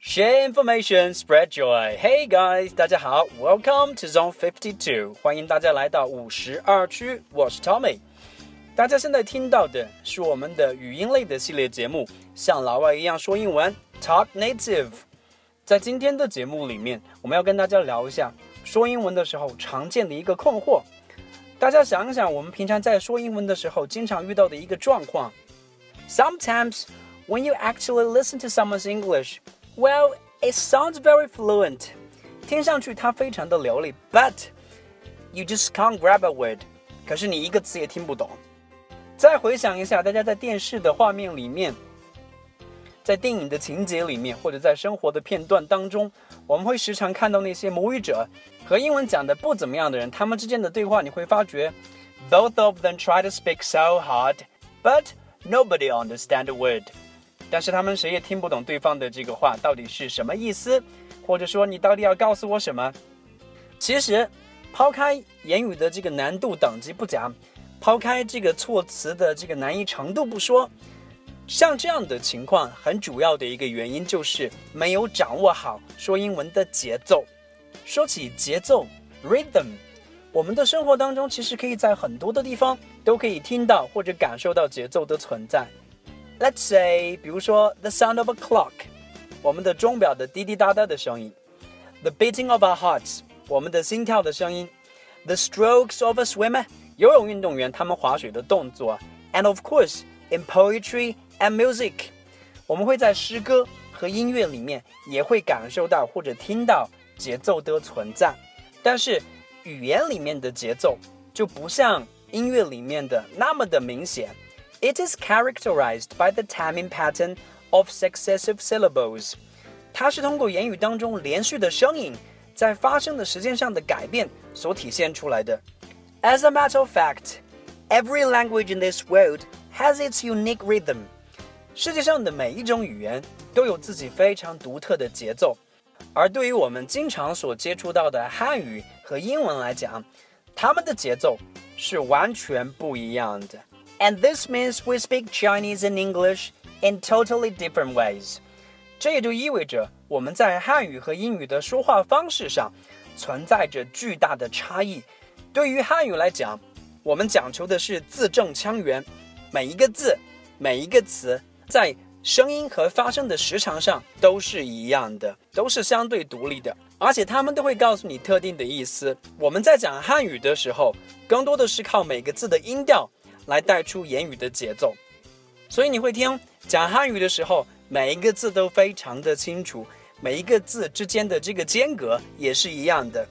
Share information, spread joy. Hey guys，大家好，Welcome to Zone Fifty Two，欢迎大家来到五十二区，我是 Tommy。大家现在听到的是我们的语音类的系列节目，像老外一样说英文，Talk Native。 在今天的节目里面，我们要跟大家聊一下说英文的时候常见的一个困惑。大家想一想，我们平常在说英文的时候，经常遇到的一个状况。Sometimes when you actually listen to someone's English, well, it sounds very fluent. 听上去它非常的流利，but you just can't grab a word. 可是你一个词也听不懂。再回想一下，大家在电视的画面里面，在电影的情节里面，或者在生活的片段当中，我们会时常看到那些母语者和英文讲的不怎么样的人，他们之间的对话，你会发觉，both of them try to speak so hard, but nobody understand a word。但是他们谁也听不懂对方的这个话到底是什么意思，或者说你到底要告诉我什么？其实，抛开言语的这个难度等级不讲，抛开这个措辞的这个难易程度不说，像这样的情况，很主要的一个原因就是没有掌握好说英文的节奏。说起节奏 （rhythm），我们的生活当中其实可以在很多的地方都可以听到或者感受到节奏的存在。Let's say，比如说 the sound of a clock，我们的钟表的滴滴答答的声音；the beating of our hearts，我们的心跳的声音；the strokes of a swimmer，游泳运动员他们划水的动作；and of course in poetry and music，我们会在诗歌和音乐里面也会感受到或者听到节奏的存在。但是语言里面的节奏就不像音乐里面的那么的明显。It is characterized by the timing pattern of successive syllables。它是通过言语当中连续的声音在发生的时间上的改变所体现出来的。As a matter of fact, every language in this world has its unique rhythm。 世界上的每一种语言都有自己非常独特的节奏，而对于我们经常所接触到的汉语和英文来讲，它们的节奏是完全不一样的。And this means we speak Chinese and English in totally different ways。这也就意味着我们在汉语和英语的说话方式上存在着巨大的差异。对于汉语来讲，我们讲求的是字正腔圆，每一个字、每一个词在声音和发声的时长上都是一样的，都是相对独立的，而且他们都会告诉你特定的意思。我们在讲汉语的时候，更多的是靠每个字的音调。来带出言语的节奏，所以你会听讲汉语的时候，每一个字都非常的清楚，每一个字之间的这个间隔也是一样的。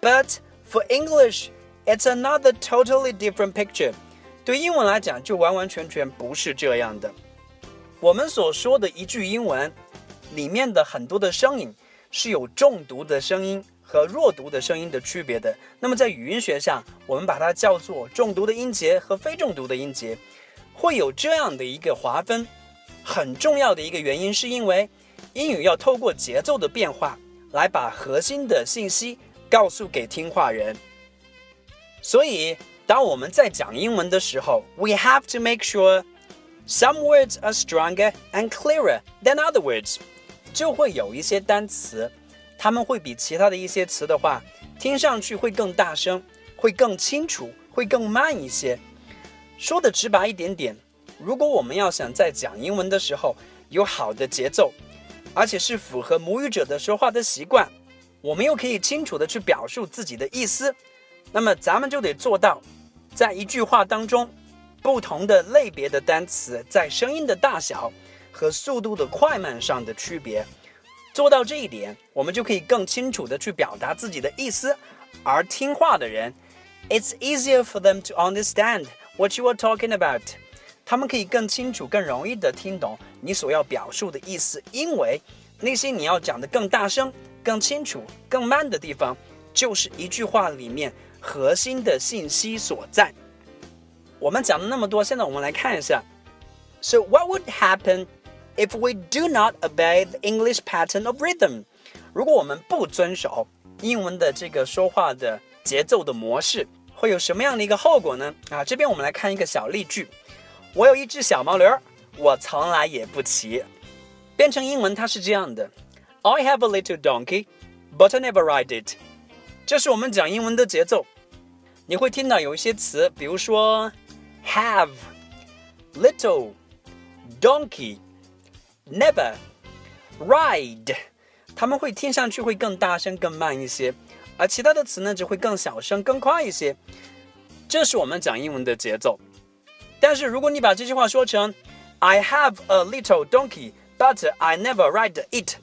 But for English, it's another totally different picture。对英文来讲，就完完全全不是这样的。我们所说的一句英文里面的很多的声音是有重读的声音。和弱读的声音的区别的，那么在语音学上，我们把它叫做重读的音节和非重读的音节，会有这样的一个划分。很重要的一个原因是因为英语要透过节奏的变化来把核心的信息告诉给听话人。所以，当我们在讲英文的时候，we have to make sure some words are stronger and clearer than other words，就会有一些单词。他们会比其他的一些词的话，听上去会更大声，会更清楚，会更慢一些。说的直白一点点，如果我们要想在讲英文的时候有好的节奏，而且是符合母语者的说话的习惯，我们又可以清楚的去表述自己的意思，那么咱们就得做到，在一句话当中，不同的类别的单词在声音的大小和速度的快慢上的区别。做到这一点，我们就可以更清楚的去表达自己的意思。而听话的人，it's easier for them to understand what you are talking about。他们可以更清楚、更容易的听懂你所要表述的意思，因为那些你要讲的更大声、更清楚、更慢的地方，就是一句话里面核心的信息所在。我们讲了那么多，现在我们来看一下。So what would happen? if we do not obey the English pattern of rhythm. 如果我们不遵守英文的这个说话的节奏的模式，会有什么样的一个后果呢？啊，这边我们来看一个小例句：我有一只小毛驴，我从来也不骑。变成英文它是这样的：I have a little donkey, but I never ride it。这是我们讲英文的节奏。你会听到有一些词，比如说 have、little、donkey、never、ride。他们会听上去会更大声、更慢一些，而其他的词呢只会更小声、更快一些。这是我们讲英文的节奏。但是如果你把这句话说成 "I have a little donkey, but I never ride it,"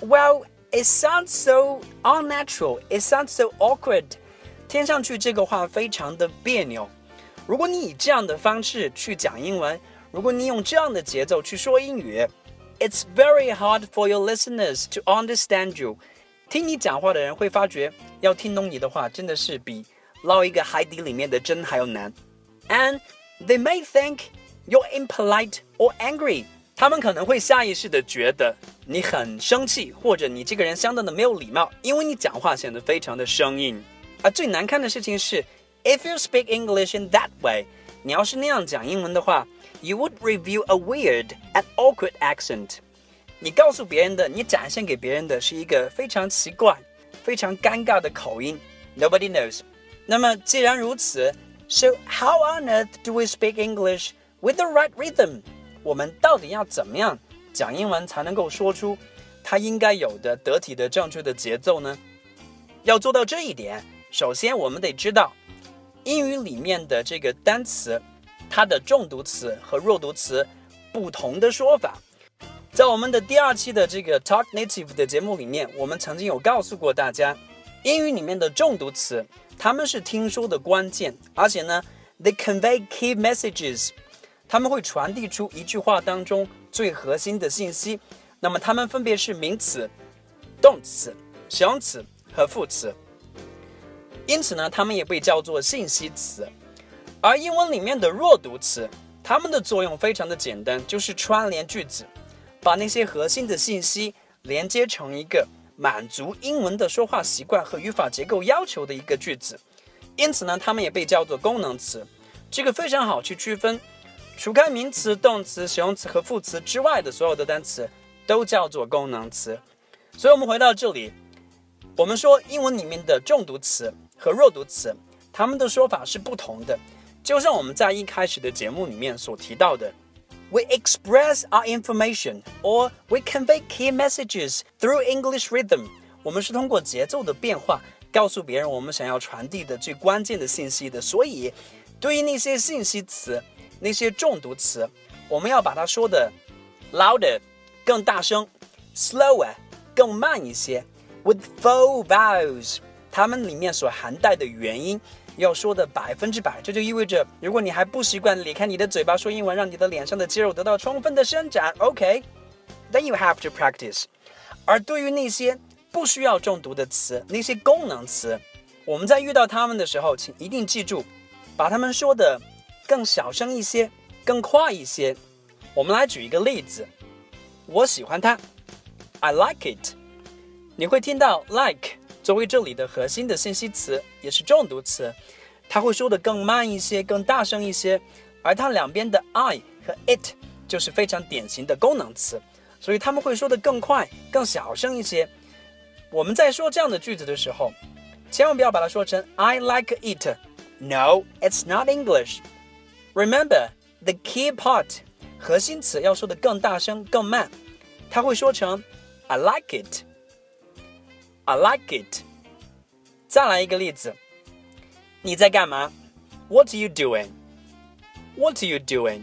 well, it sounds so unnatural. It sounds so awkward. 听上去这个话非常的别扭。 如果你以这样的方式去讲英文，如果你用这样的节奏去说英语，it's very hard for your listeners to understand you。听你讲话的人会发觉，要听懂你的话真的是比捞一个海底里面的针还要难。And they may think you're impolite or angry。他们可能会下意识的觉得你很生气，或者你这个人相当的没有礼貌，因为你讲话显得非常的生硬。而最难看的事情是 ，if you speak English in that way，你要是那样讲英文的话。You would reveal a weird and awkward accent。你告诉别人的，你展现给别人的是一个非常奇怪、非常尴尬的口音。Nobody knows。那么既然如此，So how on earth do we speak English with the right rhythm？我们到底要怎么样讲英文才能够说出它应该有的得体的、正确的节奏呢？要做到这一点，首先我们得知道 英语里面的这个单词。它的重读词和弱读词不同的说法，在我们的第二期的这个 Talk Native 的节目里面，我们曾经有告诉过大家，英语里面的重读词，他们是听说的关键，而且呢，they convey key messages，他们会传递出一句话当中最核心的信息。那么它们分别是名词、动词、形容词和副词，因此呢，它们也被叫做信息词。而英文里面的弱读词，它们的作用非常的简单，就是串联句子，把那些核心的信息连接成一个满足英文的说话习惯和语法结构要求的一个句子。因此呢，它们也被叫做功能词。这个非常好去区分，除开名词、动词、形容词和副词之外的所有的单词都叫做功能词。所以，我们回到这里，我们说英文里面的重读词和弱读词，它们的说法是不同的。就像我们在一开始的节目里面所提到的，We express our information or we convey key messages through English rhythm。我们是通过节奏的变化告诉别人我们想要传递的最关键的信息的。所以，对于那些信息词、那些重读词，我们要把它说的 louder 更大声，slower 更慢一些，with full vowels，它们里面所含带的元音。要说的百分之百，这就意味着，如果你还不习惯咧开你的嘴巴说英文，让你的脸上的肌肉得到充分的伸展，OK，then you have to practice。而对于那些不需要重读的词，那些功能词，我们在遇到它们的时候，请一定记住，把它们说的更小声一些，更快一些。我们来举一个例子，我喜欢它，I like it。你会听到 like。作为这里的核心的信息词，也是重读词，它会说的更慢一些，更大声一些，而它两边的 I 和 it 就是非常典型的功能词，所以他们会说的更快、更小声一些。我们在说这样的句子的时候，千万不要把它说成 I like it。No, it's not English. Remember the key part，核心词要说的更大声、更慢，它会说成 I like it。I like it。再来一个例子，你在干嘛？What are you doing? What are you doing?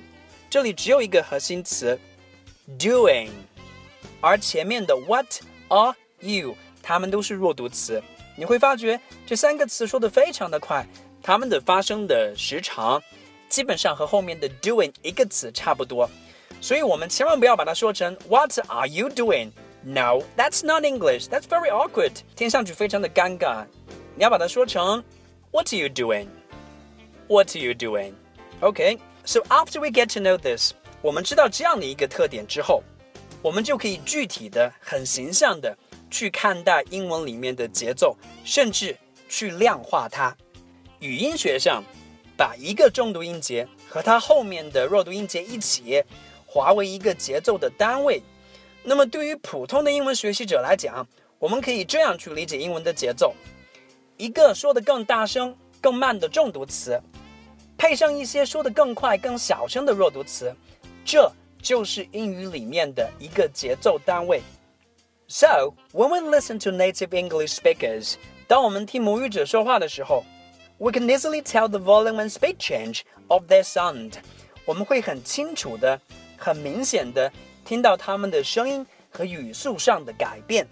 这里只有一个核心词，doing，而前面的 What are you？它们都是弱读词。你会发觉这三个词说的非常的快，它们的发生的时长基本上和后面的 doing 一个词差不多，所以我们千万不要把它说成 What are you doing？doing？no, that's not English. That's very awkward. 听上去非常的尴尬。你要把它说成 What are you doing? What are you doing? Okay. So after we get to know this，我们知道这样的一个特点之后，我们就可以具体的、很形象的 去看待英文里面的节奏，甚至去量化它。语音学上，把一个重读音节和它后面的弱读音节一起划为一个节奏的单位。 那么对于普通的英文学习者来讲，我们可以这样去理解英文的节奏：一个说的更大声、更慢的重读词，配上一些说的更快、更小声的弱读词，这就是英语里面的一个节奏单位。So when we listen to native English speakers，当我们听母语者说话的时候，we can easily tell the volume and speed change of their sound。我们会很清楚的、很明显的听到他们的声音和语速上的改变，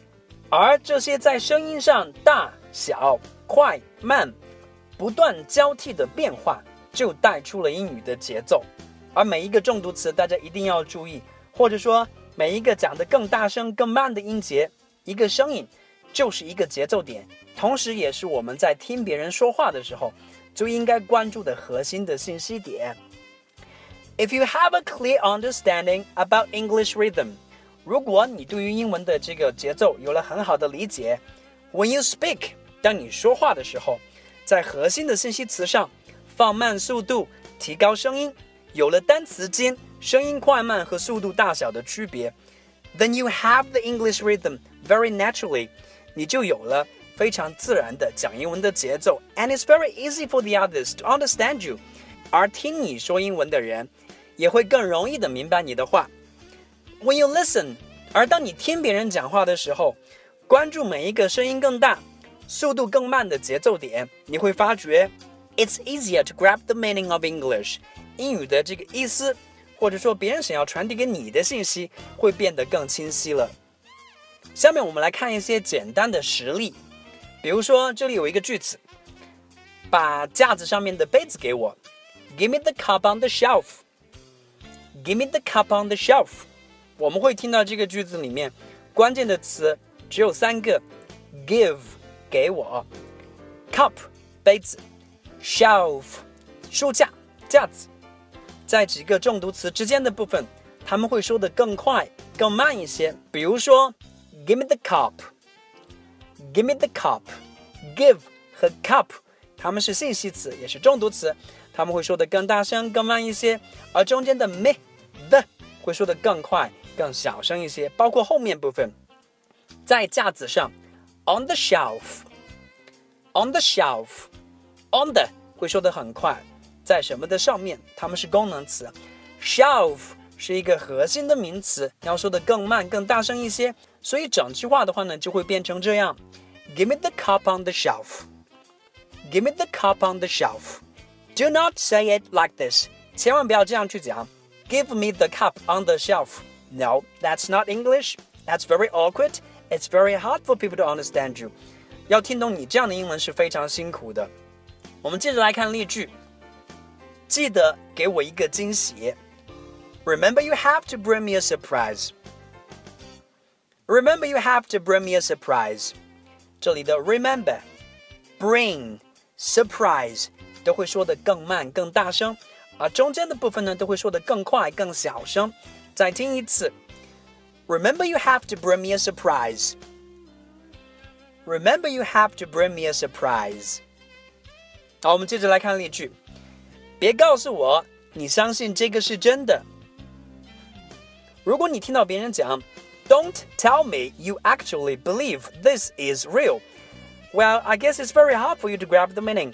而这些在声音上大小、快慢不断交替的变化，就带出了英语的节奏。而每一个重读词，大家一定要注意，或者说。每一个讲的更大声、更慢的音节，一个声音就是一个节奏点，同时也是我们在听别人说话的时候就应该关注的核心的信息点。If you have a clear understanding about English rhythm，如果你对于英文的这个节奏有了很好的理解，When you speak，当你说话的时候，在核心的信息词上放慢速度，提高声音，有了单词间。声音快慢和速度大小的区别，then you have the English rhythm very naturally，你就有了非常自然的讲英文的节奏，and it's very easy for the others to understand you，而听你说英文的人 也会更容易的明白你的话。When you listen，而当你听别人讲话的时候，关注每一个声音更大、速度更慢的节奏点，你会发觉，it's easier to grab the meaning of English，英语的这个意思。或者说别人想要传递给你的信息会变得更清晰了。下面我们来看一些简单的实例，比如说这里有一个句子，把架子上面的杯子给我，Give me the cup on the shelf。Give me the cup on the shelf。我们会听到这个句子里面关键的词只有三个：give 给我，cup 杯子，shelf 书架架子。在几个重读词之间的部分，他们会说的更快、更慢一些。比如说，Give me the cup，Give me the cup，Give 和 cup，它们是信息词，也是重读词，他们会说的更大声、更慢一些。而中间的 me、的会说的更快、更小声一些。包括后面部分，在架子上，On the shelf，On the shelf，On the 会说的很快。在什么的上面？它们是功能词，shelf 是一个核心的名词，要说的更慢、更大声一些。所以整句话的话呢，就会变成这样：Give me the cup on the shelf. Give me the cup on the shelf. Do not say it like this. 千万不要这样去讲。Give me the cup on the shelf. No, that's not English. That's very awkward. It's very hard for people to understand you. 要听懂你这样的英文是非常辛苦的。我们接着来看例句。记得给我一个惊喜。Remember, you have to bring me a surprise. Remember, you have to bring me a surprise. 这里的 remember、bring、surprise 都会说的更慢、更大声，而中间的部分呢都会说的更快、更小声。再听一次。Remember, you have to bring me a surprise. Remember, you have to bring me a surprise. 好，我们接着来看例句。别告诉我你相信这个是真的。如果你听到别人讲，Don't tell me you actually believe this is real. Well, I guess it's very hard for you to grab the meaning.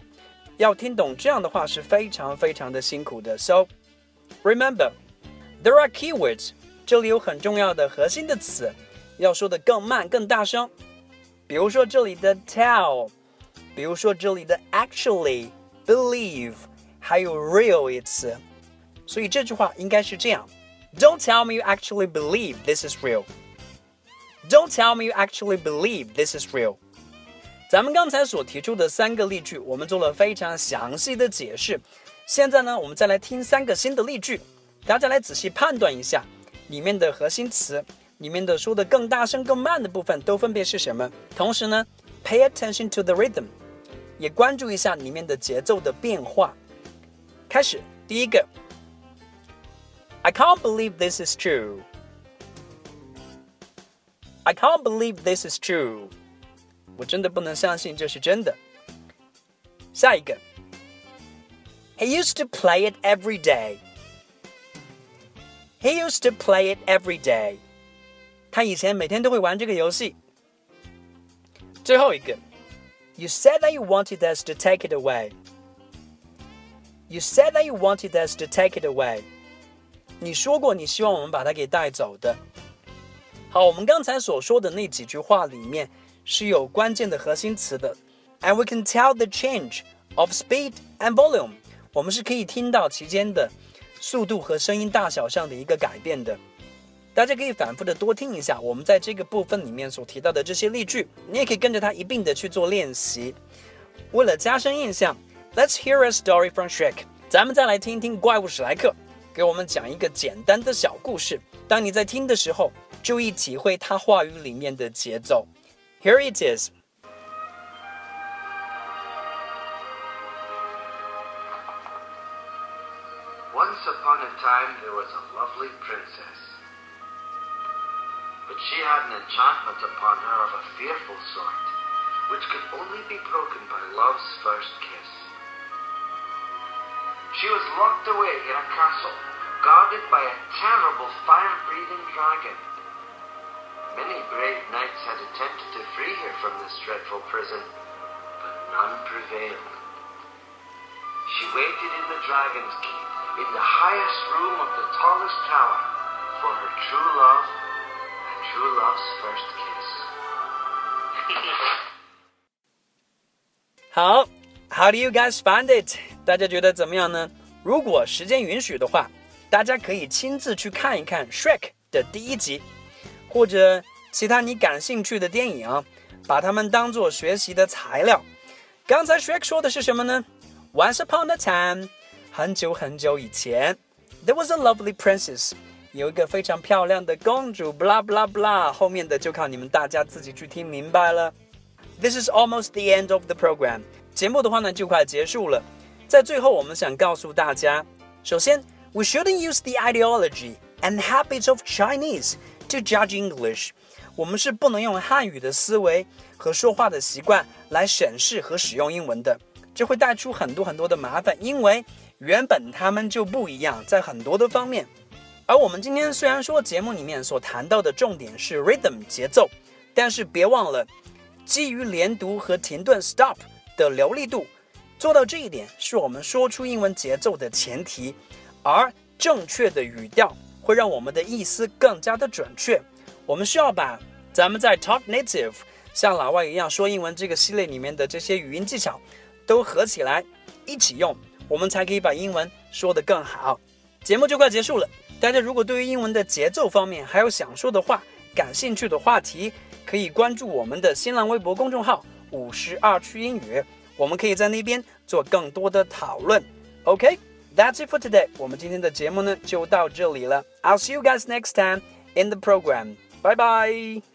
要听懂这样的话是非常非常的辛苦的。So remember, there are keywords. 这里有很重要的核心的词，要说的更慢、更大声。比如说这里的 tell，比如说这里的 actually believe。还有 real 一词，所以这句话应该是这样：Don't tell me you actually believe this is real. Don't tell me you actually believe this is real. 咱们刚才所提出的三个例句，我们做了非常详细的解释。现在呢，我们再来听三个新的例句，大家来仔细判断一下里面的核心词，里面的说的更大声、更慢的部分都分别是什么。同时呢，pay attention to the rhythm，也关注一下里面的节奏的变化。开始，第一个，I can't believe this is true. I can't believe this is true。我真的不能相信这是真的。下一个，He used to play it every day。He used to play it every day。他以前每天都会玩这个游戏。最后一个，You said that you wanted us to take it away。You said that you wanted us to take it away。你说过你希望我们把它给带走的。好，我们刚才所说的那几句话里面 是有关键的核心词的，and we can tell the change of speed and volume。我们是可以听到其间的速度和声音大小上的一个改变的。大家可以反复的多听一下我们在这个部分里面所提到的这些例句，你也可以跟着它一并的去做练习。为了加深印象，Let's hear a story from Shrek。咱们再来听一听怪物史莱克给我们讲一个简单的小故事。当你在听的时候。注意体会他话语里面的节奏。Here it is. Once upon a time there was a lovely princess. But she had an enchantment upon her of a fearful sort, which could only be broken by love's first kiss. She was locked away in a castle, guarded by a terrible fire-breathing dragon. Many brave knights had attempted to free her from this dreadful prison, but none prevailed. She waited in the dragon's keep, in the highest room of the tallest tower, for her true love and true love's first kiss. 好，How do you guys find it？大家觉得怎么样呢？如果时间允许的话，大家可以亲自去看一看《Shrek》的第一集。 或者其他你感兴趣的电影，把它们当做学习的材料。刚才 Shrek 说的是什么呢？Once upon a time，很久很久以前，there was a lovely princess，有一个非常漂亮的公主。blah blah blah，后面的就靠你们大家自己去听明白了。This is almost the end of the program。节目的话呢，就快结束了。在最后，我们想告诉大家，首先，we shouldn't use the ideology and habits of Chinese。 To judge English，我们是不能用汉语的思维和说话的习惯来审视和使用英文的，这会带出很多很多的麻烦，因为原本他们就不一样，在很多的方面。而我们今天虽然说节目里面所谈到的重点是 rhythm 节奏，但是别忘了，基于连读和停顿 stop 的流利度，做到这一点是我们说出英文节奏的前提，而正确的语调。会让我们的意思更加的准确。我们需要把咱们在 Talk Native 像老外一样说英文这个系列里面的这些语音技巧都合起来一起用，我们才可以把英文说得更好。节目就快结束了，大家如果对于英文的节奏方面还有想说的话、感兴趣的话题，可以关注我们的新浪微博公众号“五十二区英语”，我们可以在那边做更多的讨论。OK。That's it for today. 我们今天的节目呢就到这里了。I'll see you guys next time in the program. Bye bye.